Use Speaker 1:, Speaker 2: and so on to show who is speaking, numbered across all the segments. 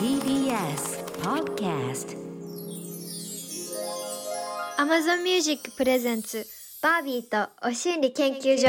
Speaker 1: TBS Podcast.
Speaker 2: Amazon Music プレゼンツバービーとお心理研究所。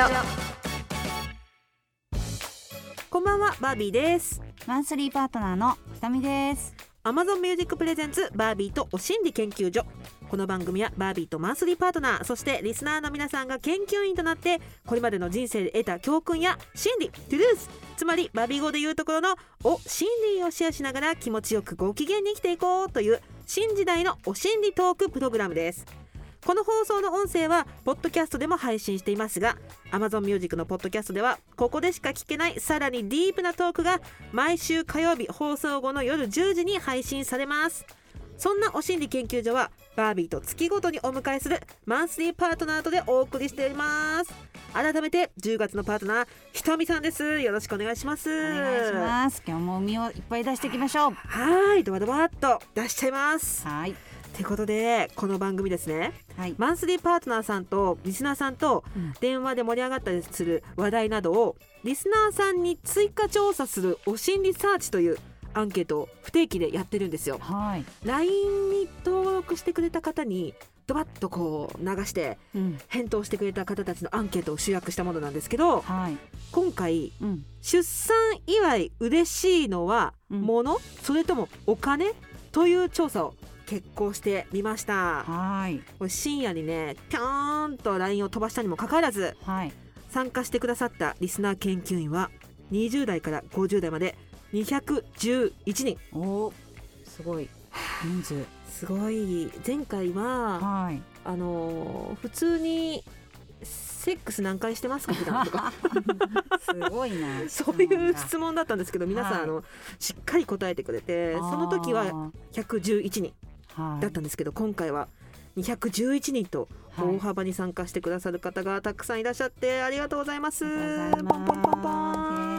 Speaker 3: こんばんはバービーです。
Speaker 4: マンスリーパートナーのひとみです。
Speaker 3: Amazon Music プレゼンツバービーとお心理研究所この番組はバービーとマンスリーパートナーそしてリスナーの皆さんが研究員となってこれまでの人生で得た教訓や心理トゥルースつまりバビー語で言うところのお心理をシェアしながら気持ちよくご機嫌に生きていこうという新時代のお心理トークプログラムです。この放送の音声はポッドキャストでも配信していますが Amazon Music のポッドキャストではここでしか聞けないさらにディープなトークが毎週火曜日放送後の夜10時に配信されます。そんなお心理研究所はバービーと月ごとにお迎えするマンスリーパートナーとでお送りしております改めて10月のパートナーひとみさんですよろしくお願いします
Speaker 4: お願いします。今日も海をいっぱい出していきましょう。
Speaker 3: はーいドバドバっと出しちゃいます
Speaker 4: はい。
Speaker 3: ってことでこの番組ですね
Speaker 4: はい。
Speaker 3: マンスリーパートナーさんとリスナーさんと
Speaker 4: うん
Speaker 3: 電話で盛り上がったりする話題などをリスナーさんに追加調査するお心理サーチというアンケートを不定期でやってるんですよ。
Speaker 4: はい。
Speaker 3: LINE に登録してくれた方にドバッとこう流して
Speaker 4: うん。
Speaker 3: 返答してくれた方たちのアンケートを集約したものなんですけど
Speaker 4: はい。
Speaker 3: 今回
Speaker 4: うん。
Speaker 3: 出産祝い嬉しいのは
Speaker 4: うん
Speaker 3: 物、それともお金？という調査を決行してみました。
Speaker 4: はい。
Speaker 3: これ深夜にねピョーンと LINE を飛ばしたにもかかわらず
Speaker 4: はい。
Speaker 3: 参加してくださったリスナー研究員は20代から50代まで211人
Speaker 4: おーすごい。人数。
Speaker 3: すごい前回は
Speaker 4: はい。
Speaker 3: あのー普通にセックス何回してますか？普段とか
Speaker 4: すごいな。
Speaker 3: そういう質問だったんですけど皆さん、
Speaker 4: はい
Speaker 3: あのしっかり答えてくれてその時は111人
Speaker 4: はい。
Speaker 3: だったんですけど今回は211人と
Speaker 4: はい
Speaker 3: 大幅に参加してくださる方がたくさんいらっしゃってありがとうございます。
Speaker 4: ありがとうございます
Speaker 3: ポンポンポンポン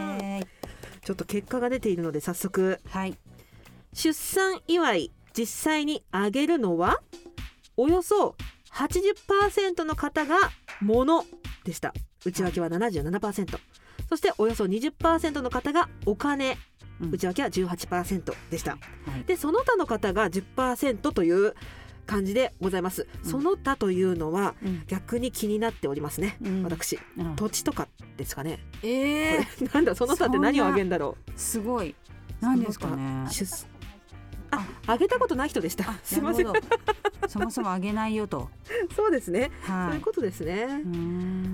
Speaker 3: ちょっと結果が出ているので早速。
Speaker 4: はい。
Speaker 3: 出産祝い実際にあげるのはおよそ80%の方が物でした。内訳は77%そしておよそ20%の方がお金。
Speaker 4: うん。
Speaker 3: 内訳は18%でした。
Speaker 4: はい。
Speaker 3: でその他の方が10%という感じでございます。
Speaker 4: うん。
Speaker 3: その他というのは
Speaker 4: うん。
Speaker 3: 逆に気になっておりますね、
Speaker 4: うん。
Speaker 3: 私。
Speaker 4: うん。
Speaker 3: 土地とかですかね。
Speaker 4: ええ
Speaker 3: なんだその他って何をあげんだろう？
Speaker 4: すごい。何ですかね。
Speaker 3: あ。あげたことない人でした。すいません。
Speaker 4: そもそもあげないよと。
Speaker 3: そうですね、そう
Speaker 4: はいいう
Speaker 3: ことですね。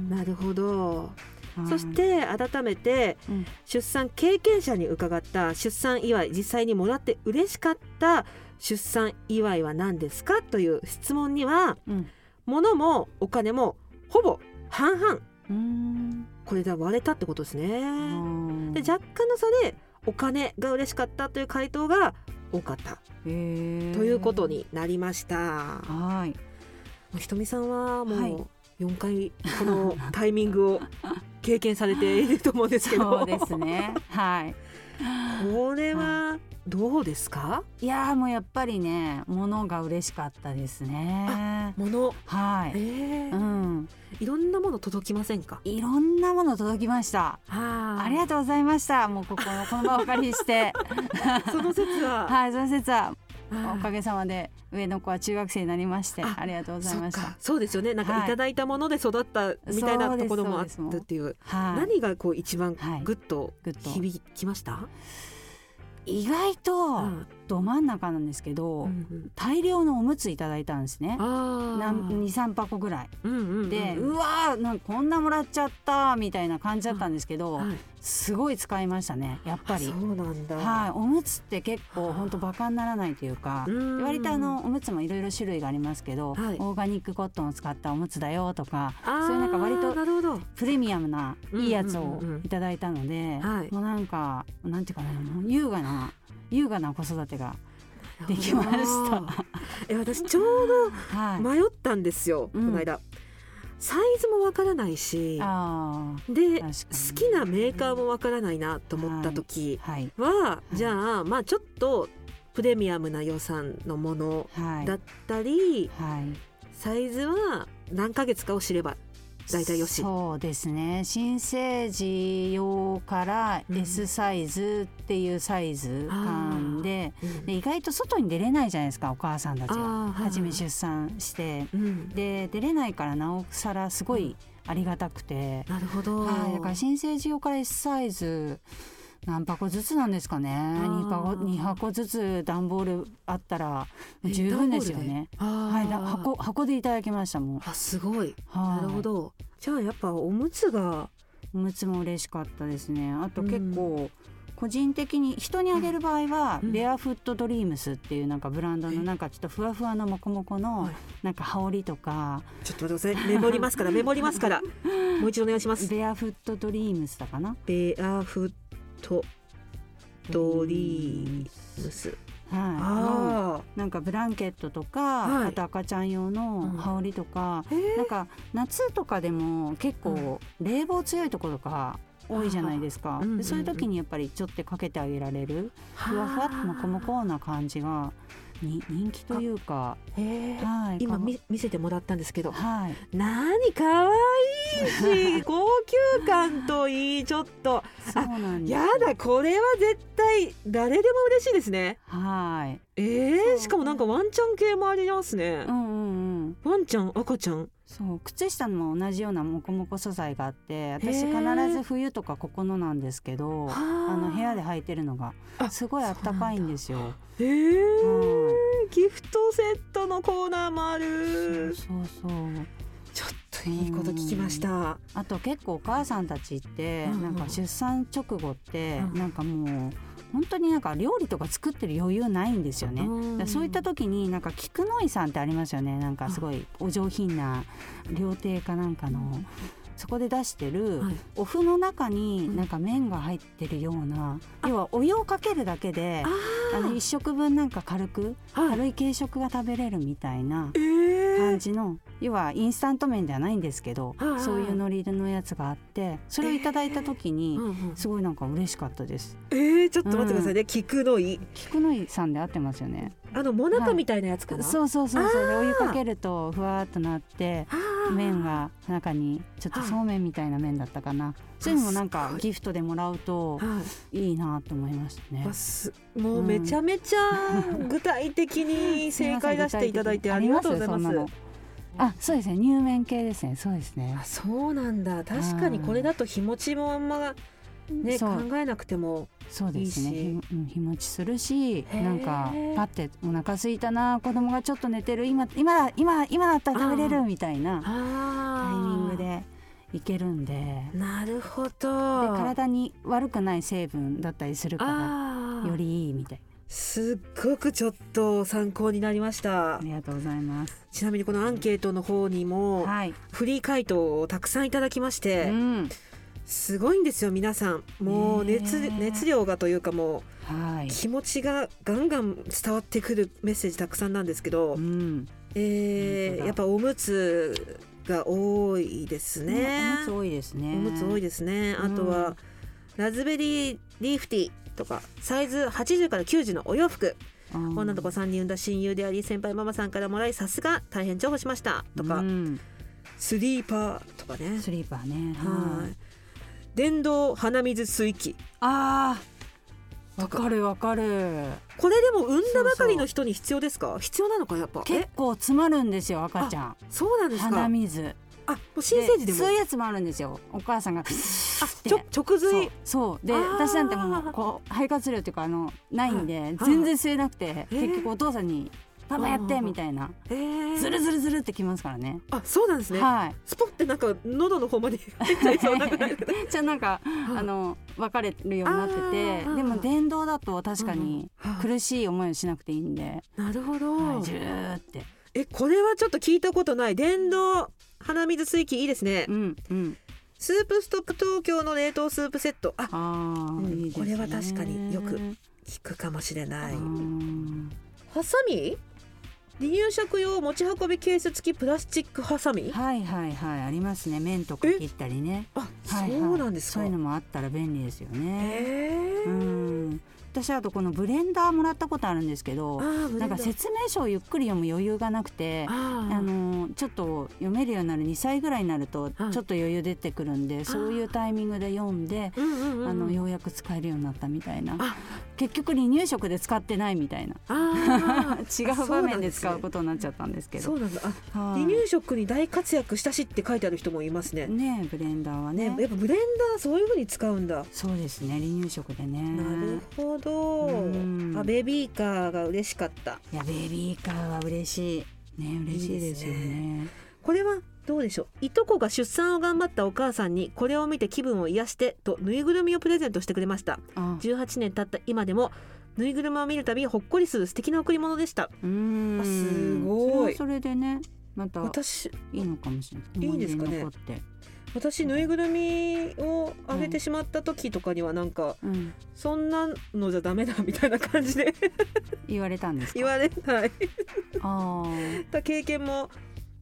Speaker 3: なるほど、
Speaker 4: はい。
Speaker 3: そし。て改めて
Speaker 4: うん。
Speaker 3: 出産経験者に伺った出産祝い実際にもらって嬉しかった出産祝いは何ですかという質問には
Speaker 4: うん。
Speaker 3: 物もお金もほぼ半々。これで割れたってことですね。
Speaker 4: うん
Speaker 3: で若干の差でお金が嬉しかったという回答が多かったということになりました。
Speaker 4: はい。
Speaker 3: ひとみさんは
Speaker 4: はい
Speaker 3: もう4回この タイミングを経験されていると思うんですけど
Speaker 4: そうですね。はい。
Speaker 3: これはどうですか？
Speaker 4: いやーもうやっぱりね、物が嬉しかったですね。
Speaker 3: 物え
Speaker 4: はい。
Speaker 3: ー
Speaker 4: うん。
Speaker 3: いろんなもの届きませんか？
Speaker 4: いろんなもの届きました。
Speaker 3: あ
Speaker 4: ありがとうございました。もうこここの場をお借りして、
Speaker 3: その説は、
Speaker 4: はい、その説はおかげさまで上の子は中学生になりまして、
Speaker 3: あ
Speaker 4: ありがとうございました。
Speaker 3: そうですよね。なんか
Speaker 4: はい。
Speaker 3: いただいたもので育ったみたいなところもあったっていう、
Speaker 4: はい。
Speaker 3: 何がこう一番
Speaker 4: はい。
Speaker 3: グッと響きました、
Speaker 4: 意外と
Speaker 3: うん。
Speaker 4: ど真ん中なんですけど、
Speaker 3: うんうん。
Speaker 4: 大量のおむついただいたんですね。
Speaker 3: あ
Speaker 4: なん
Speaker 3: ー
Speaker 4: 二三箱ぐらい。
Speaker 3: うんうんうん。
Speaker 4: で、うわーなんかこんなもらっちゃったみたいな感じだったんですけど、
Speaker 3: はい
Speaker 4: すごい使いましたねやっぱり。
Speaker 3: あそうなんだ、
Speaker 4: はい。おむつって結構本当バカにならないというか
Speaker 3: うん。
Speaker 4: 割とあのおむつもいろいろ種類がありますけど、
Speaker 3: はい。
Speaker 4: オーガニックコットンを使ったおむつだよとかそういうなんか割と
Speaker 3: なるほど。
Speaker 4: プレミアムないいやつをいただいたので、
Speaker 3: はい。
Speaker 4: もうなんかなんていうかな優雅な優雅な子育てができました。
Speaker 3: え私ちょう
Speaker 4: はい、
Speaker 3: ど迷ったんですよ、
Speaker 4: うん
Speaker 3: この間サイズもわからないし
Speaker 4: あ
Speaker 3: で好きなメーカーもわからないなと思った時
Speaker 4: あはい
Speaker 3: は、
Speaker 4: い。
Speaker 3: じゃあまあちょっとプレミアムな予算のもの
Speaker 4: はい。
Speaker 3: だったり、
Speaker 4: はい。
Speaker 3: サイズは何ヶ月かを知れば大体よし。
Speaker 4: そうですね。新生児用から
Speaker 3: うん。
Speaker 4: S サイズっていうサイズ感で,、
Speaker 3: うん。
Speaker 4: で意外と外に出れないじゃないですかお母さんたちが。初め出産して。
Speaker 3: うん。
Speaker 4: で出れないからなおさらすごいありがたくて、
Speaker 3: なるほど。
Speaker 4: はい、だから新生児用から S サイズ何箱ずつなんですかね。
Speaker 3: ー。
Speaker 4: 2箱二箱ずつ段ボールあったら十分ですよね。
Speaker 3: は
Speaker 4: はい、だ箱箱でいただきましたもん。
Speaker 3: あすごい。
Speaker 4: はい。
Speaker 3: なるほど。じゃあやっぱおむつが
Speaker 4: おむつも嬉しかったですね。あと結構、個人的に人にあげる場合は、
Speaker 3: うん。
Speaker 4: ベアフットドリームスっていうなんかブランドの
Speaker 3: え。
Speaker 4: なんかちょっとふわふわのモコモコの
Speaker 3: はい。
Speaker 4: なんか羽織とか。
Speaker 3: ちょっと待ってください。メモりますからメモりますから。もう一度お願いします。
Speaker 4: ベアフットドリームスだかな。
Speaker 3: ベアフットドリームス。
Speaker 4: はい。なんかブランケットとか、
Speaker 3: はい。
Speaker 4: あと赤ちゃん用の羽織とか、
Speaker 3: あへ
Speaker 4: なんか夏とかでも結構冷房強いところとか多いじゃないですか、そういう時にやっぱりちょっとかけてあげられるふわふわっともこもこな感じがに人気というか、はい、か
Speaker 3: 今見見せてもらったんですけど
Speaker 4: はい、
Speaker 3: 何かわいいし 高級感といいちょっと。
Speaker 4: そうなん。
Speaker 3: やだこれは絶対誰でも嬉しいですね。
Speaker 4: はい、
Speaker 3: えー、しかもなんかワンちゃん系もありますね。
Speaker 4: うんうんうん。
Speaker 3: ワンちゃん赤ちゃん
Speaker 4: そう靴下も同じようなモコモコ素材があって私
Speaker 3: へ
Speaker 4: 必
Speaker 3: ー
Speaker 4: ず冬とかここのなんですけどあ。
Speaker 3: あ
Speaker 4: の部屋で履いてるのが
Speaker 3: あ
Speaker 4: すごいあったかいんですよ。
Speaker 3: えー。
Speaker 4: は
Speaker 3: ギフトセットのコーナーもあ
Speaker 4: い
Speaker 3: る。
Speaker 4: そうそう。
Speaker 3: ちょっといい。こと聞きました。
Speaker 4: あと結構お母さんたちってなんか出産直後って
Speaker 3: うん。
Speaker 4: なんかもう本当になんか料理とか作ってる余裕ないんですよね。
Speaker 3: う
Speaker 4: そういった時になんか菊の井さんってありますよね。なんかすごいお上品な料亭かなんかのそこで出してる
Speaker 3: はい。
Speaker 4: お麩の中になんか麺が入ってるような要はお湯をかけるだけであの1食分なんか軽く
Speaker 3: はい。
Speaker 4: 軽い軽食が食べれるみたいな
Speaker 3: えー
Speaker 4: 感じの要はインスタント麺ではないんですけど
Speaker 3: はい
Speaker 4: そういうノリのやつがあってそれをいただいた時にすごいなんか嬉しかったです。
Speaker 3: えー、ちょっと待ってくださいね、菊の井。
Speaker 4: 菊の井さんで合ってますよね。
Speaker 3: あのモナカみたいなやつかな、
Speaker 4: そうそうそうそう。でお湯かけるとふわーっとなって麺が中にちょっとそうめんみたいな麺だったかな。そういうのもなんかギフトでもらうと
Speaker 3: はい。
Speaker 4: いいなと思いましたね。
Speaker 3: わ。すもうめちゃめちゃ具体的に正解出していただいてありがとうございます。
Speaker 4: あそうですね。入麺系ですね。そうですね。
Speaker 3: あそうなんだ。確かにこれだと日持ちもあんまね考
Speaker 4: そう。
Speaker 3: えなくても
Speaker 4: そうですね。日うん日持ちするし
Speaker 3: ー。
Speaker 4: なんかパってお腹空いたな子供がちょっと寝てる今今だ今今だったら食べれるみたいなタ
Speaker 3: あ。
Speaker 4: イミングでいけるんで。で
Speaker 3: なるほど。
Speaker 4: 体に悪くない成分だったりするからよりいいみたい。
Speaker 3: すっごくちょっと参考になりました。
Speaker 4: ありがとうございます。
Speaker 3: ちなみにこのアンケートの方にも
Speaker 4: はい、
Speaker 3: フリー回答をたくさんいただきまし
Speaker 4: う
Speaker 3: て
Speaker 4: ん、
Speaker 3: すごいんですよ皆さん。もう熱熱量がというかもう
Speaker 4: はい。
Speaker 3: 気持ちがガンガン伝わってくるメッセージたくさんなんですけど、
Speaker 4: うん。
Speaker 3: えー、やっぱおむつが多いですね。
Speaker 4: おむつ多いですね。
Speaker 3: おむつ多いですね。あとは、ラズベリーリーフティーとかサイズ80から90のお洋服、女の子3人産んだ親友であり先輩ママさんからもらいさすが大変重宝しましたとか、
Speaker 4: うん。
Speaker 3: スリーパーとかね。
Speaker 4: スリーパーね。
Speaker 3: はい。電動鼻水水器。
Speaker 4: あーわかるわかる。
Speaker 3: これでも産んだばかりの人に必要ですか？必要なのかやっぱ？
Speaker 4: 結
Speaker 3: え
Speaker 4: 構詰まるんですよ赤ちゃん。
Speaker 3: そうなんですか？
Speaker 4: 鼻水。
Speaker 3: あもう新生児でも？
Speaker 4: そういうやつもあるんですよ。お母さんが
Speaker 3: あちょ直髄
Speaker 4: そうで私なんてもうこう肺活量っていうかあのないんで
Speaker 3: はい。
Speaker 4: 全然吸えなくて
Speaker 3: えー
Speaker 4: 結局お父さんに「パパやって」みたいな。
Speaker 3: えー。
Speaker 4: ズルズルズルってきますからね。
Speaker 3: あそうなんですね、
Speaker 4: はい。
Speaker 3: スポってなんか喉の方まで
Speaker 4: じゃあなんかあ。の分かれるようになっててでも電動だと確かに
Speaker 3: うん
Speaker 4: 苦しい思いをしなくていいんで、
Speaker 3: なるほど、
Speaker 4: はい、ジューって。
Speaker 3: えこれはちょっと聞いたことない。電動鼻水水器いいですね、
Speaker 4: うんうん。
Speaker 3: スープストップ東京の冷凍スープセット。あ
Speaker 4: あー、
Speaker 3: うん
Speaker 4: いいね。
Speaker 3: これは確かによく聞くかもしれない。
Speaker 4: うん
Speaker 3: ハサミ？離乳食用持ち運びケース付きプラスチックハサミ？
Speaker 4: はいはいはいありますね。麺とか切ったりね。
Speaker 3: あ、
Speaker 4: はいはい。
Speaker 3: そうなんですか？
Speaker 4: そういうのもあったら便利ですよね。うん。私あとこのブレンダーもらったことあるんですけどなんか説明書をゆっくり読む余裕がなくて
Speaker 3: あ
Speaker 4: あのちょっと読めるようになる2歳ぐらいになるとちょ
Speaker 3: はい
Speaker 4: っと余裕出てくるんでそういうタイミングで読んであのようやく使えるようになったみたいな。
Speaker 3: あ
Speaker 4: 結局離乳食で使ってないみたいな。
Speaker 3: あ
Speaker 4: 違
Speaker 3: ー
Speaker 4: う場面で使うことになっちゃったんですけど。
Speaker 3: 離乳食に大活躍したしって書いてある人もいますね。
Speaker 4: ねブレンダーはね。
Speaker 3: ねやっぱブレンダーそういう風に使うんだ。
Speaker 4: そうですね離乳食でね。
Speaker 3: なるほど。
Speaker 4: うん。
Speaker 3: あベビーカーが嬉しかった。
Speaker 4: いやベビーカーは嬉しい。ね嬉しいですよ
Speaker 3: いいです
Speaker 4: ね。
Speaker 3: これはどうでしょう？いとこが出産を頑張ったお母さんにこれを見て気分を癒してとぬいぐるみをプレゼントしてくれました。
Speaker 4: あ
Speaker 3: 18年経った今でもぬいぐるみを見るたびほっこりする素敵な贈り物でした。
Speaker 4: うーん。
Speaker 3: あすごい。
Speaker 4: それでねまた
Speaker 3: 私
Speaker 4: いいのかもしれない。
Speaker 3: いいですかね？私ぬいぐるみをあげてしまった時とかにはなんか、
Speaker 4: うん。
Speaker 3: そんなのじゃダメだみたいな感じで。
Speaker 4: 言われたんですか？
Speaker 3: 言われはい。
Speaker 4: あー
Speaker 3: た 経験も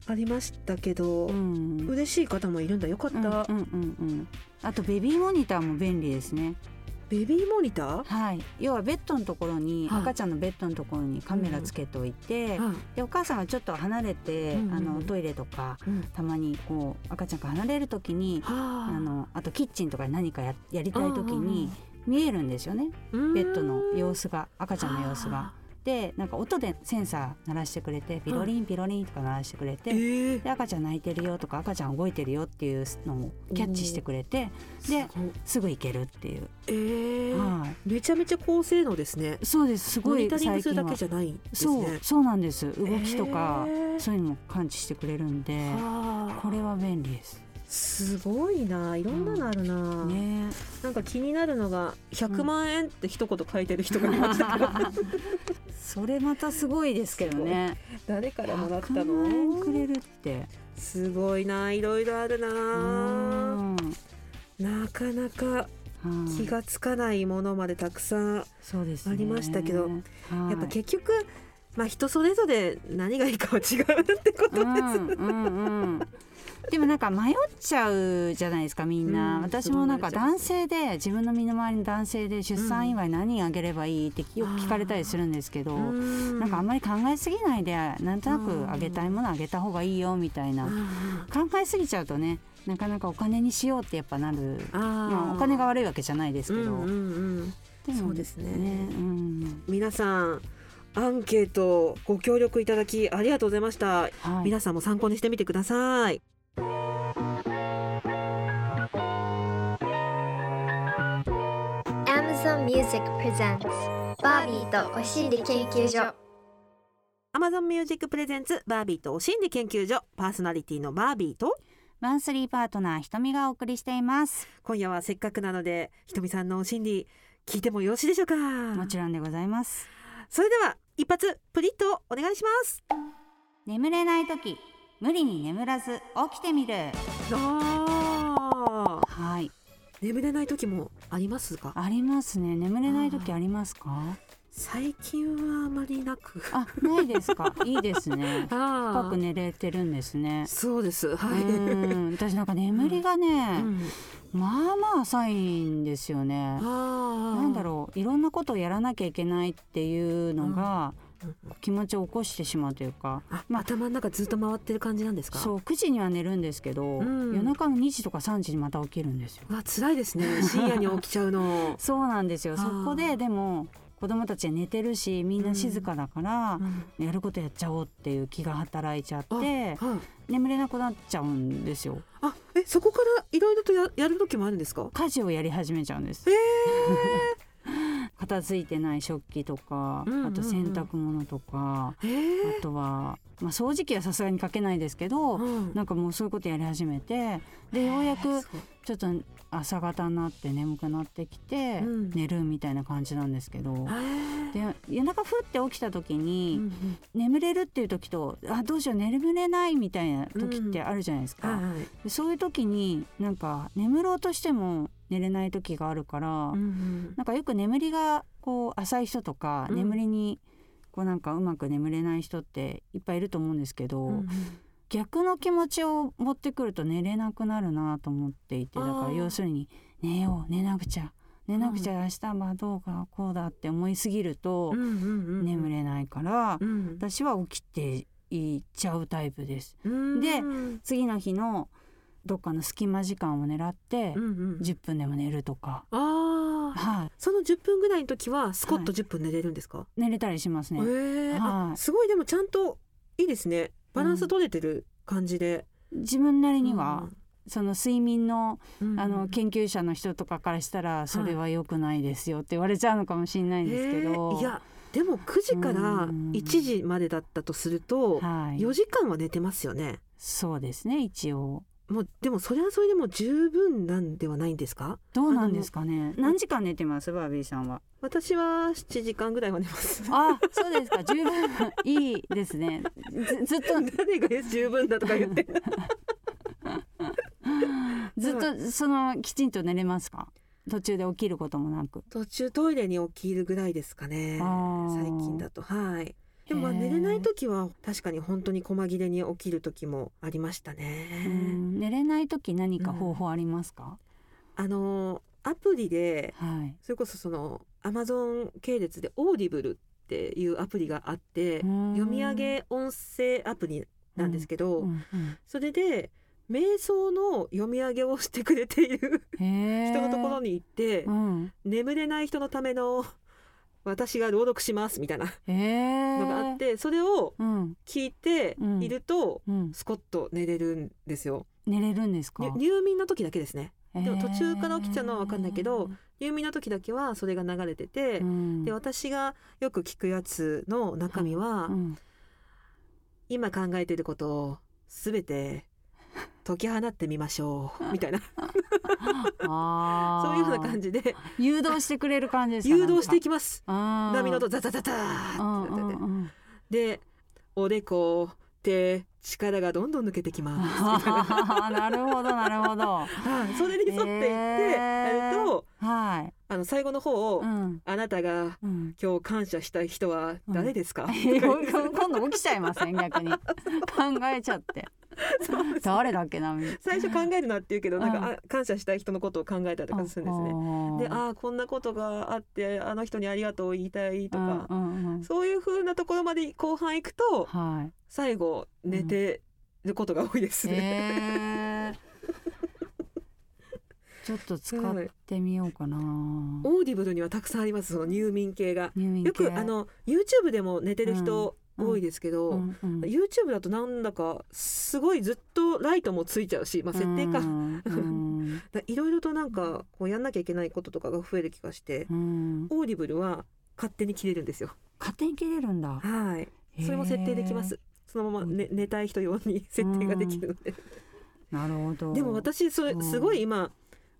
Speaker 3: ありましたけど、
Speaker 4: うん。
Speaker 3: 嬉しい方もいるんだ。よかった、
Speaker 4: うんうんうんうん。あとベビーモニターも便利ですね。
Speaker 3: ベビーモニター？
Speaker 4: はい。要はベッドのところに、
Speaker 3: はい。
Speaker 4: 赤ちゃんのベッドのところにカメラつけておいて、
Speaker 3: はい
Speaker 4: でお母さんがちょっと離れて、
Speaker 3: うんうんうん。
Speaker 4: あのトイレとか
Speaker 3: うん。
Speaker 4: たまにこう赤ちゃんが離れる時に
Speaker 3: は
Speaker 4: あ。のあとキッチンとかで何かややりたい時に見えるんですよね。
Speaker 3: ベ
Speaker 4: ベッドの様子が赤ちゃんの様子が。でなんか音でセンサー鳴らしてくれてピロリンピロリンとか鳴らしてくれ
Speaker 3: え
Speaker 4: て、
Speaker 3: ー、
Speaker 4: で赤ちゃん泣いてるよとか赤ちゃん動いてるよっていうのをキャッチしてくれてですぐ行けるっていう、
Speaker 3: えー。
Speaker 4: はい。
Speaker 3: めちゃめちゃ高性能ですね。
Speaker 4: そうです。すごい最近は
Speaker 3: するだけじゃないんです
Speaker 4: そう
Speaker 3: ね
Speaker 4: そうなんです。動きとか、
Speaker 3: えー。
Speaker 4: そういうのも感知してくれるんで
Speaker 3: はあ。
Speaker 4: これは便利です
Speaker 3: すごいな。いろんなのあるな、
Speaker 4: ね。
Speaker 3: なんか気になるのが100万円って一言書いてる人がいましたけど、
Speaker 4: それまたすごいですけどね。
Speaker 3: 誰からもらった
Speaker 4: 100万円
Speaker 3: の
Speaker 4: くれるって。
Speaker 3: すごいな。いろいろある
Speaker 4: う
Speaker 3: ななかなか
Speaker 4: い。
Speaker 3: 気がつかないものまでたくさんありましたけど
Speaker 4: はい。
Speaker 3: やっぱ結局まあ人それぞれ何がいいかは違うってことです、
Speaker 4: うんうんうんでもなんか迷っちゃうじゃないですかみんな、
Speaker 3: うん
Speaker 4: 私もなんか男性で自分の身の回りの男性で出産祝い何あげればいいってよく聞かれたりするんですけど、
Speaker 3: うん。
Speaker 4: なんかあんまり考えすぎないでなんとなくあげたいものあげた方がいいよみたいな、考えすぎちゃうとねなかなかお金にしようってやっぱなるまあ、お金が悪いわけじゃないですけど、
Speaker 3: うんうんうん。そうですね。
Speaker 4: うん。
Speaker 3: 皆さんアンケートご協力いただきありがとうございました、
Speaker 4: はい、
Speaker 3: 皆さんも参考にしてみてください
Speaker 2: Amazon Music Presents バービーとお心理研究所。
Speaker 3: Amazon Music プレゼンツバービーとお心理研究所。パーソナリティのバービーと
Speaker 4: マンスリーパートナーひとみがお送りしています。
Speaker 3: 今夜はせっかくなのでひとみさんのお心理聞いてもよろしいでしょうか？
Speaker 4: もちろんでございます。
Speaker 3: それでは一発プリッとお願いします。
Speaker 4: 眠れない時無理に眠らず起きてみる。はい
Speaker 3: 眠れない時もありますか？
Speaker 4: ありますね。眠れない時ありますか？
Speaker 3: 最近はあまりなく。
Speaker 4: あないですか？いいですね。
Speaker 3: あ
Speaker 4: 深く寝れてるんですね。
Speaker 3: そうです。は
Speaker 4: う
Speaker 3: い、
Speaker 4: ん。私なんか眠りがね、
Speaker 3: うん。
Speaker 4: まあまあ浅いんですよね。なんだろう。いろんなことをやらなきゃいけないっていうのが
Speaker 3: うん
Speaker 4: 気持ちを起こしてしまうというか、
Speaker 3: あ、
Speaker 4: まあ
Speaker 3: 頭の中ずっと回ってる感じなんですか？
Speaker 4: そう9時には寝るんですけど、
Speaker 3: うん。
Speaker 4: 夜中の2時とか3時にまた起きるんですよ。
Speaker 3: わ辛いですね。深夜に起きちゃうの。
Speaker 4: そうなんですよ。そこででも子供たちは寝てるしみんな静かだから、
Speaker 3: うん。
Speaker 4: やることやっちゃおうっていう気が働いちゃっ
Speaker 3: あ
Speaker 4: て
Speaker 3: はい、
Speaker 4: 眠れなくなっちゃうんですよ。
Speaker 3: あえそこからいろいろとややる時もあるんですか？
Speaker 4: 家事をやり始めちゃうんです。
Speaker 3: え
Speaker 4: 片付いてない食器とか、
Speaker 3: うんうんうん。
Speaker 4: あと洗濯物とか
Speaker 3: ー、え。
Speaker 4: あとは、まあ、掃除機はさすがにかけないですけど、
Speaker 3: ーうん。
Speaker 4: なんかもうそういうことやり始めてでようやくちょっと朝方になって眠くなってきて、
Speaker 3: うん。
Speaker 4: 寝るみたいな感じなんですけど、
Speaker 3: えー。
Speaker 4: で夜中ふって起きた時
Speaker 3: う
Speaker 4: に、
Speaker 3: んうん。
Speaker 4: 眠れるっていう時とあどうしよう眠れないみたいな時ってあるじゃないですか、
Speaker 3: はいはい。
Speaker 4: でそういう時になんか眠ろうとしても寝れない時があるから、
Speaker 3: うんうん。
Speaker 4: なんかよく眠りがこう浅い人とか、
Speaker 3: うん。
Speaker 4: 眠りにこうなんかうまく眠れない人っていっぱいいると思うんですけど、
Speaker 3: うんうん
Speaker 4: 逆の気持ちを持ってくると寝れなくなるなと思っていてだから要するに寝よう寝なくちゃ寝なくちゃ明日はどうかこうだって思いすぎると眠れないから
Speaker 3: うん。
Speaker 4: 私は起きていっちゃうタイプです。
Speaker 3: うん。
Speaker 4: で
Speaker 3: うん
Speaker 4: 次の日のどっかの隙間時間を狙って
Speaker 3: うん
Speaker 4: 10分でも寝るとか、はい、
Speaker 3: その10分ぐらいの時はスコッと10分寝れるんですか、
Speaker 4: 寝れたりしますね。はい。
Speaker 3: すごいでもちゃんといいですねバランス取れてる感じで、
Speaker 4: 自分なりには、その睡眠の
Speaker 3: うん。
Speaker 4: あの研究者の人とかからしたらそれは良くないですよって言われちゃうのかもしれないんですけど、
Speaker 3: へえいやでも9時から
Speaker 4: うん。
Speaker 3: 1時までだったとすると
Speaker 4: はい、
Speaker 3: 4時間は寝てますよね。
Speaker 4: そうですね一応
Speaker 3: もうでもそれはそれでも十分なんではないんですか？
Speaker 4: どうなんですかね？何時間寝てます？バービーさんは？
Speaker 3: 私は7時間ぐらいは寝ます。
Speaker 4: あそうですか。十分いいですね。ずずっと
Speaker 3: 誰が十分だとか言って。
Speaker 4: ずっとそのきちんと寝れますか？途中で起きることもなく。
Speaker 3: 途中トイレに起きるぐらいですかね。最近だと。はいでも寝れない時は確かに本当に細切れに起きる時もありました
Speaker 4: う
Speaker 3: ね
Speaker 4: ん。寝れない時何か方法ありますか、
Speaker 3: あのアプリで
Speaker 4: はい。
Speaker 3: それこそそのアマゾン系列でオーディブルっていうアプリがあって
Speaker 4: うん。
Speaker 3: 読み上げ音声アプリなんですけど、
Speaker 4: うんうん
Speaker 3: それで瞑想の読み上げをしてくれている人のところに行って、
Speaker 4: うん。
Speaker 3: 眠れない人のための私が朗読しますみたいなのがあって、それを
Speaker 4: うん。
Speaker 3: 聞いていると、
Speaker 4: うん、
Speaker 3: スコッと寝れるんですよ。
Speaker 4: 寝れるんですか？
Speaker 3: に入眠の時だけですね。
Speaker 4: で
Speaker 3: でも途中から起きちゃうのは分かんないけど、入眠の時だけはそれが流れてて、
Speaker 4: うん。
Speaker 3: で私がよく聞くやつの中身は、
Speaker 4: うん。
Speaker 3: 今考えていることをすべて解き放ってみましょうみたいな。
Speaker 4: あ
Speaker 3: そういうふうな感
Speaker 4: じ
Speaker 3: じで。
Speaker 4: 誘導してくれる感じですか？
Speaker 3: 誘導していき
Speaker 4: ま
Speaker 3: ます。
Speaker 4: す
Speaker 3: 波の音ザザザザーってでおでこ手力がどんどん抜けてきます。な。
Speaker 4: なるほどなるほど。
Speaker 3: はいそれに沿っていってやると、
Speaker 4: はい、
Speaker 3: あの最後の方、
Speaker 4: うん。
Speaker 3: あなたが
Speaker 4: うん、
Speaker 3: 今日感謝したい人は誰ですか、
Speaker 4: 今度起きちゃいません？逆に。考えちゃって誰だっけな
Speaker 3: 最初考えるなって言うけどなんか、感謝したい人のことを考えたりとかするんですね。
Speaker 4: ね
Speaker 3: でああこんなことがあってあの人にありがとうを言いたいとか、そういう風なところまで後半行くと
Speaker 4: はい。
Speaker 3: 最後寝てることが多いですね。
Speaker 4: えー。ちょっと使ってみようかな。
Speaker 3: オーディブルにはたくさんありますその入眠系が。
Speaker 4: 入眠系。
Speaker 3: よくあの YouTube でも寝てる人
Speaker 4: うん
Speaker 3: 多いですけど、
Speaker 4: うんうん
Speaker 3: YouTube だとなんだかすごいずっとライトもついちゃうし、まあ、設定か。いろいろとなんかこうやんなきゃいけないこととかが増える気がして、
Speaker 4: うん
Speaker 3: オーディブルは勝手に切れるんですよ。
Speaker 4: 勝手に切れるんだ。
Speaker 3: はい。それも設定できます。そのまま寝寝たい人用に設定ができるので。
Speaker 4: なるほど。
Speaker 3: でも私それ
Speaker 4: うん
Speaker 3: すごい今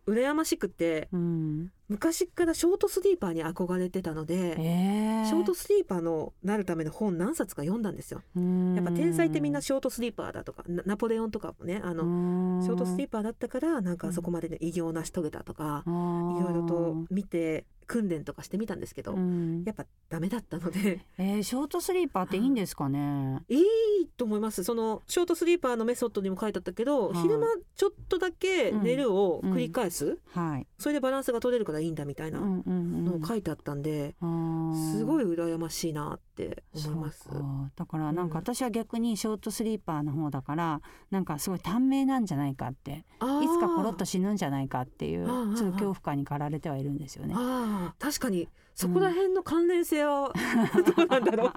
Speaker 3: 羨ましくて
Speaker 4: うん、
Speaker 3: 昔からショートスリーパーに憧れてたので、
Speaker 4: えー、
Speaker 3: ショートスリーパーのなるための本何冊か読んだんですよ。やっぱ天才ってみんなショートスリーパーだとかナナポレオンとかもねあの、
Speaker 4: の
Speaker 3: ショートスリーパーだったからなんかそこまでの偉業を成し遂げたとか、い
Speaker 4: い
Speaker 3: ろいろと見て訓練とかしてみたんですけど、
Speaker 4: うん。
Speaker 3: やっぱダメだったので。
Speaker 4: えー、ショートスリーパーっていいんですかね？
Speaker 3: いいと思います。そのショートスリーパーのメソッドにも書いてあったけど、
Speaker 4: はい。
Speaker 3: 昼間ちょっとだけ寝るを繰り返す、
Speaker 4: はい。
Speaker 3: それでバランスが取れるからいいんだみたいな。
Speaker 4: うんうんうん。
Speaker 3: のを書いてあったんで、すご
Speaker 4: い
Speaker 3: い羨ましいなって思います。
Speaker 4: だからなんか
Speaker 3: うん
Speaker 4: 私は逆にショートスリーパーの方だからなんかすごい短命なんじゃないかっていつかコロッと死ぬんじゃないかっていうちょっと恐怖感に駆られてはいるんですよね。
Speaker 3: あー確かにそこら辺の関連性は どうなんだろう。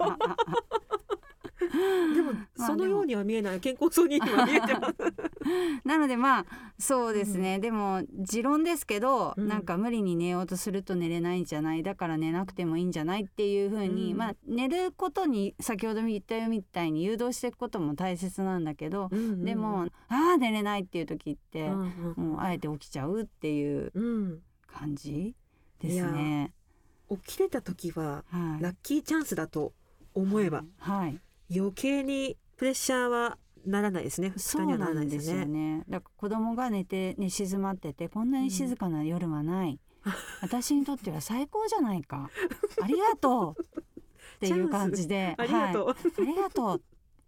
Speaker 3: でも
Speaker 4: まあ
Speaker 3: そのようには見えない。健康そうには見えてます。
Speaker 4: なのでまあそうですね、でも持論ですけど、
Speaker 3: うん。
Speaker 4: なんか無理に寝ようとすると寝れないんじゃないだから寝なくてもいいんじゃないっていうふうに、
Speaker 3: うん。
Speaker 4: まあ寝ることに先ほど言ったよみたいに誘導していくことも大切なんだけど、でもああ寝れないっていう時って、
Speaker 3: うん。
Speaker 4: もうあえて起きちゃうっていう
Speaker 3: うん。
Speaker 4: 感じ？ですね。
Speaker 3: 起きれた時は
Speaker 4: はい、
Speaker 3: ラッキーチャンスだと思えば
Speaker 4: はい、
Speaker 3: 余計にプレッシャーはならないですね。負
Speaker 4: そうな
Speaker 3: はならなんいで
Speaker 4: ですすよ
Speaker 3: よね。
Speaker 4: ね。だから子供が寝て寝静まっててこんなに静かな夜はない。私にとっては最高じゃないか。ありがとうっていう感じで、
Speaker 3: ありがとう。
Speaker 4: はい、ありがとう。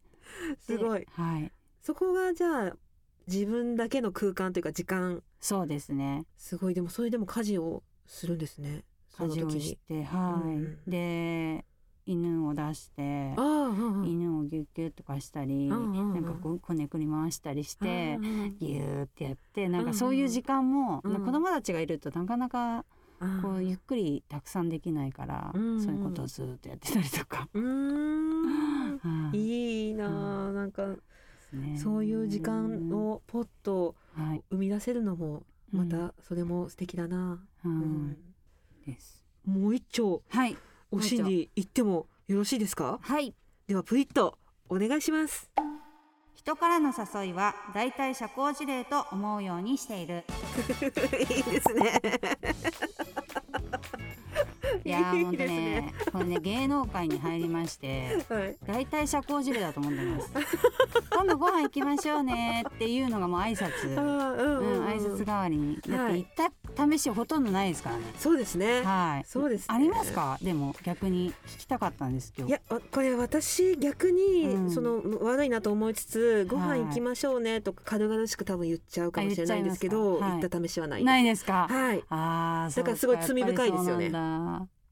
Speaker 3: すごい。
Speaker 4: はい、
Speaker 3: そこがじゃあ自分だけの空間というか時間
Speaker 4: そうですね。
Speaker 3: すごいでもそれでも家事をするんですね。そ
Speaker 4: 家事を
Speaker 3: の時に。
Speaker 4: してはい、
Speaker 3: うんうん
Speaker 4: で犬を出して
Speaker 3: んうん。
Speaker 4: 犬をギュッギュッとかしたり、
Speaker 3: うんうんうん。
Speaker 4: なんかこうこねくり回したりして、
Speaker 3: うんうん
Speaker 4: ギューってやってなん
Speaker 3: うんうん。
Speaker 4: かそういう時間も、
Speaker 3: うん。
Speaker 4: 子供たちがいるとなかなか
Speaker 3: あ
Speaker 4: こうゆっくりたくさんできないから、
Speaker 3: うん
Speaker 4: そういうことをずっとやってたりとか。い。
Speaker 3: いいなあなんか
Speaker 4: ね。
Speaker 3: そういう時間をポッと
Speaker 4: はい、
Speaker 3: 生み出せるのもま
Speaker 4: うん。
Speaker 3: たそれも素敵だな、
Speaker 4: う
Speaker 3: うん。
Speaker 4: んです。
Speaker 3: もう一丁。
Speaker 4: はい。
Speaker 3: お心理言ってもよろしいですか？
Speaker 4: はい。
Speaker 3: ではプリッとお願いします。
Speaker 4: 人からの誘いはだいたい社交辞令と思うようにしている。
Speaker 3: いいですね。
Speaker 4: いや本当
Speaker 3: ね。
Speaker 4: ねこれね芸能界に入りまして
Speaker 3: はい。
Speaker 4: だいたい社交辞令だと思ってます。今度ご飯行きましょうねっていうのがもう挨拶。
Speaker 3: うん
Speaker 4: う
Speaker 3: うん。ん、
Speaker 4: 挨拶代わりに。だって
Speaker 3: はい
Speaker 4: 行った試しほとんどないですからね。
Speaker 3: そうですね。
Speaker 4: はい。
Speaker 3: そうですね。
Speaker 4: ありますか？でも逆に聞きたかったんです今日。
Speaker 3: いやあこれ私逆に、
Speaker 4: うん。
Speaker 3: その悪いなと思いつつご
Speaker 4: はい。
Speaker 3: 飯行きましょうねとか軽々しく多分言っちゃうかもしれないんですけ
Speaker 4: あ
Speaker 3: ど、
Speaker 4: 言っちゃい
Speaker 3: 行った試しはない
Speaker 4: ないですか？
Speaker 3: はい。
Speaker 4: ああ、
Speaker 3: だからすごい罪深いですよね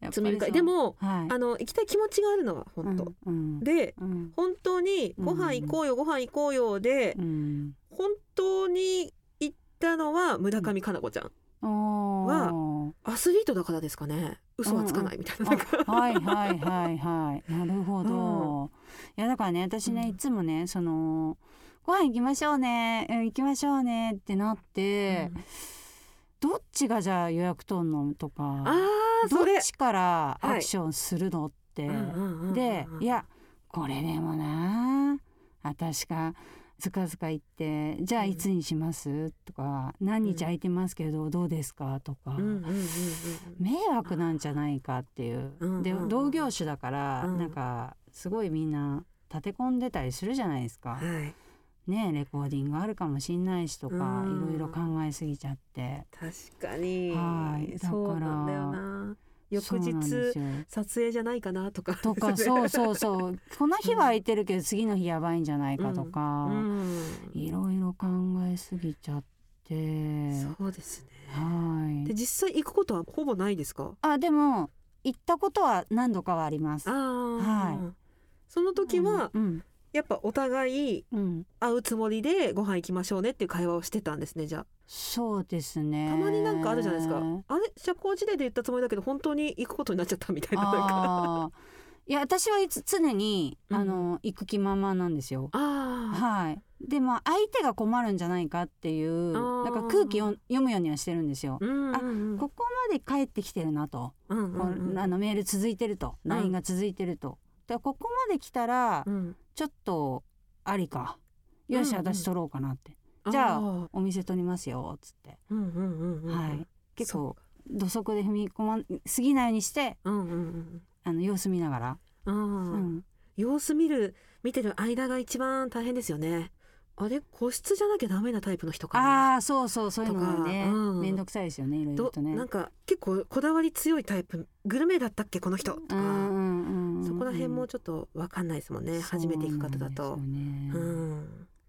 Speaker 3: で
Speaker 4: も、
Speaker 3: も
Speaker 4: はい、
Speaker 3: あの行きたい気持ちがあるのは本当、
Speaker 4: うんうん。
Speaker 3: で
Speaker 4: うん。
Speaker 3: 本当にご飯行こうよ、ご飯行こうよで
Speaker 4: うん、
Speaker 3: 本当に行ったのは村上佳菜子ちゃん。
Speaker 4: おー。
Speaker 3: アスリートだからですかね。嘘はつかないみたいな,、なんか
Speaker 4: あはいはいはいはい。なるほど、いやだからね私ね
Speaker 3: うん。
Speaker 4: いつもねそのご飯行きましょうねうん行きましょうねってなって、どっちがじゃあ予約取んのとか。
Speaker 3: ああ
Speaker 4: どっちからアクションするのって、でいやこれでもな私がずかずか言って「じゃあいつにします?」とか「何日空いてますけどどうですか?」とか、迷惑なんじゃないかっていう、で同業種だから、
Speaker 3: うん。
Speaker 4: なんかすごいみんな立て込んでたりするじゃないですか。
Speaker 3: はい
Speaker 4: ねレコーディングあるかもしんないしとか、
Speaker 3: うん。
Speaker 4: いろいろ考えすぎちゃって。
Speaker 3: 確かに。
Speaker 4: はい。だから
Speaker 3: そうなんだよな。翌日撮影じゃないかなとか。
Speaker 4: とか そうそうそう。この日は空いてるけど次の日やばいんじゃないかとか、
Speaker 3: うん。
Speaker 4: いろいろ考えすぎちゃって。
Speaker 3: そうですね。
Speaker 4: はい。
Speaker 3: で実際行くことはほぼないですか？
Speaker 4: あでも行ったことは何度かはあります。は
Speaker 3: その時は
Speaker 4: うん
Speaker 3: やっぱお互い
Speaker 4: うん、
Speaker 3: 会うつもりでご飯行きましょうねっていう会話をしてたんですねじゃ
Speaker 4: そうですね。
Speaker 3: あたまになんかあるじゃないですか。あれ？社交辞令で言ったつもりだけど本当に行くことになっちゃったみたいななんか。
Speaker 4: いや私はいつ常に
Speaker 3: うん。
Speaker 4: あの、行く気満々なんですよ。
Speaker 3: あ
Speaker 4: はい、でまあ相手が困るんじゃないかっていうなんか空気を読むようにはしてるんですよ。
Speaker 3: あ。うん
Speaker 4: あ
Speaker 3: うんうん。
Speaker 4: ここまで帰ってきてるなと、
Speaker 3: うんうん
Speaker 4: こうあのメール続いてると、
Speaker 3: うん。
Speaker 4: LINE が続いてると。でここまで来たら
Speaker 3: うん
Speaker 4: ちょっとありか。よし、私取ろうかなって。じゃあ
Speaker 3: あ
Speaker 4: お店取りますよっつって、はい。結構。
Speaker 3: そ
Speaker 4: 土足で踏み込ますぎないようにして
Speaker 3: うんうんうん
Speaker 4: あの様子見ながら、
Speaker 3: うん。
Speaker 4: うん。
Speaker 3: 様子見る見てる間が一番大変ですよね。あれ？個室じゃなきゃダメなタイプの人かな？
Speaker 4: ああそうそうそういうのがね。
Speaker 3: うん。
Speaker 4: 面倒くさいですよねいろいろ
Speaker 3: ど
Speaker 4: とね。
Speaker 3: なんか結構こだわり強いタイプ。グルメだったっけこの人？とか、
Speaker 4: うんうんうんうん
Speaker 3: そこら辺もちょっとわかんないですもんね、初めて行く方だと。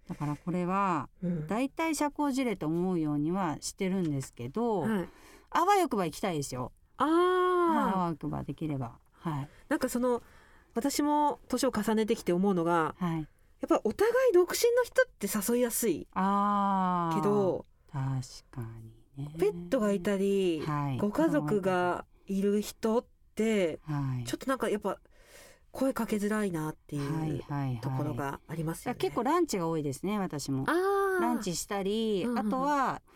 Speaker 4: だからこれは
Speaker 3: うん。
Speaker 4: 大体社交辞令と思うようにはしてるんですけど、
Speaker 3: はい、
Speaker 4: あわよくば行きたいですよ。
Speaker 3: あ
Speaker 4: あ
Speaker 3: あ、
Speaker 4: わよくばできれば。はい。
Speaker 3: なんかその私も年を重ねてきて思うのが
Speaker 4: はい。
Speaker 3: やっぱお互い独身の人って誘いやすい。
Speaker 4: ああ
Speaker 3: けど
Speaker 4: 確かにね。
Speaker 3: ペットがいたり、
Speaker 4: はい。
Speaker 3: ご家族がいる人って
Speaker 4: はい。
Speaker 3: ちょっとなんかやっぱ声かけづらいなってい
Speaker 4: はいうはいはい
Speaker 3: ところがありますよね。
Speaker 4: 結構ランチが多いですね私も。ランチしたり、
Speaker 3: うんうん
Speaker 4: あとは「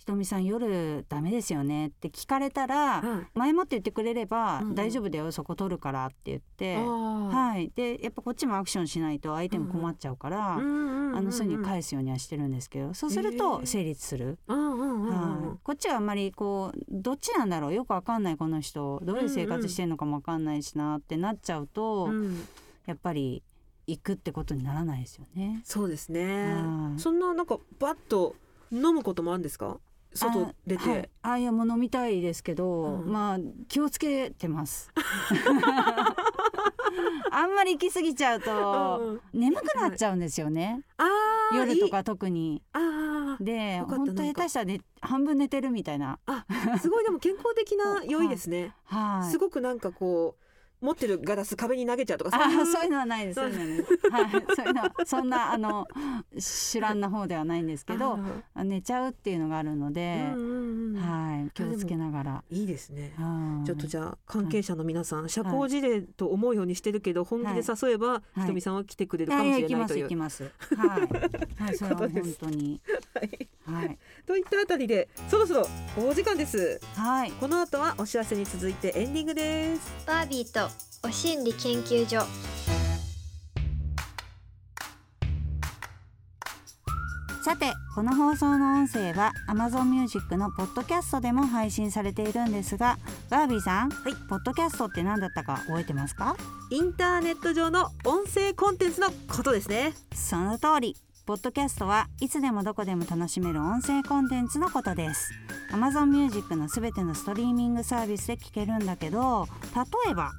Speaker 4: ひとみさん夜ダメですよね」って聞かれたら、
Speaker 3: はい
Speaker 4: 前もって言ってくれれば「
Speaker 3: うんうん。
Speaker 4: 大丈夫だよそこ取るから」って言って、はい、でやっぱこっちもアクションしないと相手も困っちゃうから、
Speaker 3: うんうんうんうん
Speaker 4: あのすぐに返すようにはしてるんですけどそうすると成立する。
Speaker 3: うんうんうんうん
Speaker 4: はい、こっちはあんまりこうどっちなんだろうよくわかんないこの人。どういう生活してんのかもわかんないしなってなっちゃうと、
Speaker 3: うん。
Speaker 4: やっぱり行くってことにならないですよね。
Speaker 3: そうですね
Speaker 4: はい
Speaker 3: そんななんかバッと飲むこともあるんですか外出て、
Speaker 4: あ,、はい、あいやもう飲みたいですけど、
Speaker 3: うん。
Speaker 4: まあ気をつけてます。あんまり行き過ぎちゃう
Speaker 3: うん
Speaker 4: と
Speaker 3: うん。
Speaker 4: 眠くなっちゃうんですよね。
Speaker 3: あーいい
Speaker 4: 夜とか特に。
Speaker 3: あ
Speaker 4: で本当下手したら、ね、半分寝てるみたいな。
Speaker 3: あすごいでも健康的な 酔いですね、
Speaker 4: はい。
Speaker 3: すごくなんかこう持ってるガラス壁に投げちゃうとか
Speaker 4: あ
Speaker 3: そういう
Speaker 4: のはないです。そう。いうのはねはい。そういうのはそんなあの知らんな方ではないんですけど
Speaker 3: あ
Speaker 4: 寝ちゃうっていうのがあるので
Speaker 3: ー、うんうんうん。
Speaker 4: はい。気をつけながら。
Speaker 3: いいですね。
Speaker 4: はい。
Speaker 3: ちょっとじゃあ関係者の皆さん、社交辞令と思うようにしてるけど本気で誘えば、
Speaker 4: い。
Speaker 3: ひとみさんは来てくれる
Speaker 4: いやい
Speaker 3: かもし
Speaker 4: や行きます行
Speaker 3: れないという。
Speaker 4: きます。はい。はいそれは本当に。
Speaker 3: はい。
Speaker 4: はい。
Speaker 3: といったあたりでそろそろお時間です。
Speaker 4: はい。
Speaker 3: この後はお知らせに続いてエンディングです。
Speaker 2: バービーとお心理研究所。
Speaker 4: さてこの放送の音声は Amazon Music のポッドキャストでも配信されているんですがバービーさん、
Speaker 3: はい。
Speaker 4: ポッドキャストって何だったか覚えてますか？
Speaker 3: インターネット上の音声コンテンツのことですね。
Speaker 4: その通り。ポッドキャストはいつでもどこでも楽しめる音声コンテンツのことです。Amazon Music のすべてのストリーミングサービスで聞けるんだけど例えば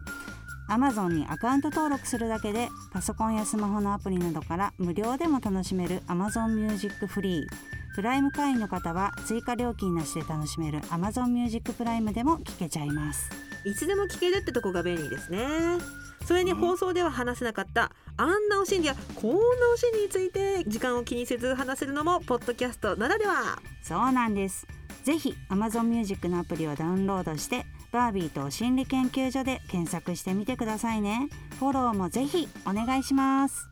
Speaker 4: Amazon にアカウント登録するだけでパソコンやスマホのアプリなどから無料でも楽しめる Amazon Music フリープライム会員の方は追加料金なしで楽しめる Amazon Music プライムでも聞けちゃいます
Speaker 3: いつでも聞けるってとこが便利ですね。それに
Speaker 4: ね
Speaker 3: 放送では話せなかったあんなお心理やこんなお心理について時間を気にせず話せるのもポッドキャストならでは。
Speaker 4: そうなんですぜひ Amazon Music のアプリをダウンロードしてバービーと心理研究所で検索してみてくださいね。フォローもぜひお願いします。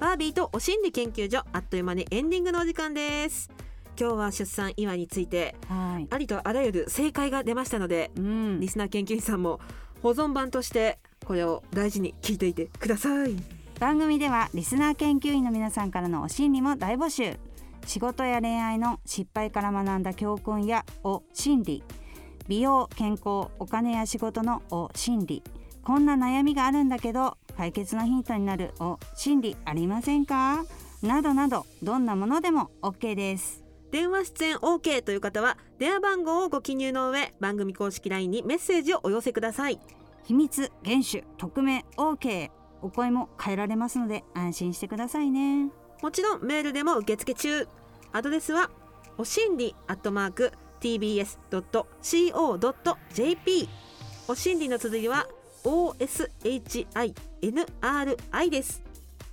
Speaker 3: バービーとお心理研究所あっという間にエンディングのお時間です。今日は出産祝いについて
Speaker 4: はい。
Speaker 3: ありとあらゆる正解が出ましたので
Speaker 4: うん。
Speaker 3: リスナー研究員さんも保存版としてこれを大事に聞いていてください。
Speaker 4: 番組ではリスナー研究員の皆さんからのお心理も大募集仕事や恋愛の失敗から学んだ教訓やお心理。美容健康お金や仕事のお心理。こんな悩みがあるんだけど解決のヒントになるお心理ありませんか？などなどどんなものでも OK です。
Speaker 3: 電話出演 OK という方は電話番号をご記入の上番組公式 LINE にメッセージをお寄せください。
Speaker 4: 秘密厳守匿名 OK お声も変えられますので安心してくださいね
Speaker 3: もちろんメールでも受付中。アドレスはおしんりアットマーク tbs.co.jp おしんりの綴りは OSHINRI です。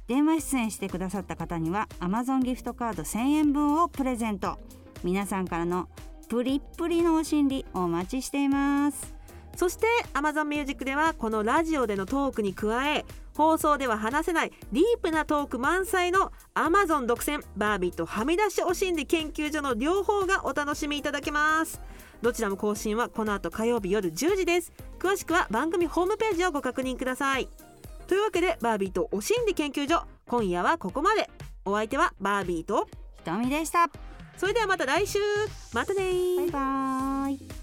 Speaker 4: 電話出演してくださった方には Amazon ギフトカード1000円分をプレゼント。皆さんからのプリップリのお心理お待ちしています。
Speaker 3: そして Amazon Music ではこのラジオでのトークに加え放送では話せないディープなトーク満載の Amazon 独占バービーとはみ出しお心理研究所の両方がお楽しみいただけます。どちらも更新はこの後火曜日夜10時です。詳しくは番組ホームページをご確認ください。というわけでバービーとお心理研究所今夜はここまで。お相手はバービーと
Speaker 4: ひとみでした。
Speaker 3: それではまた来週。またねー。
Speaker 4: バイバイ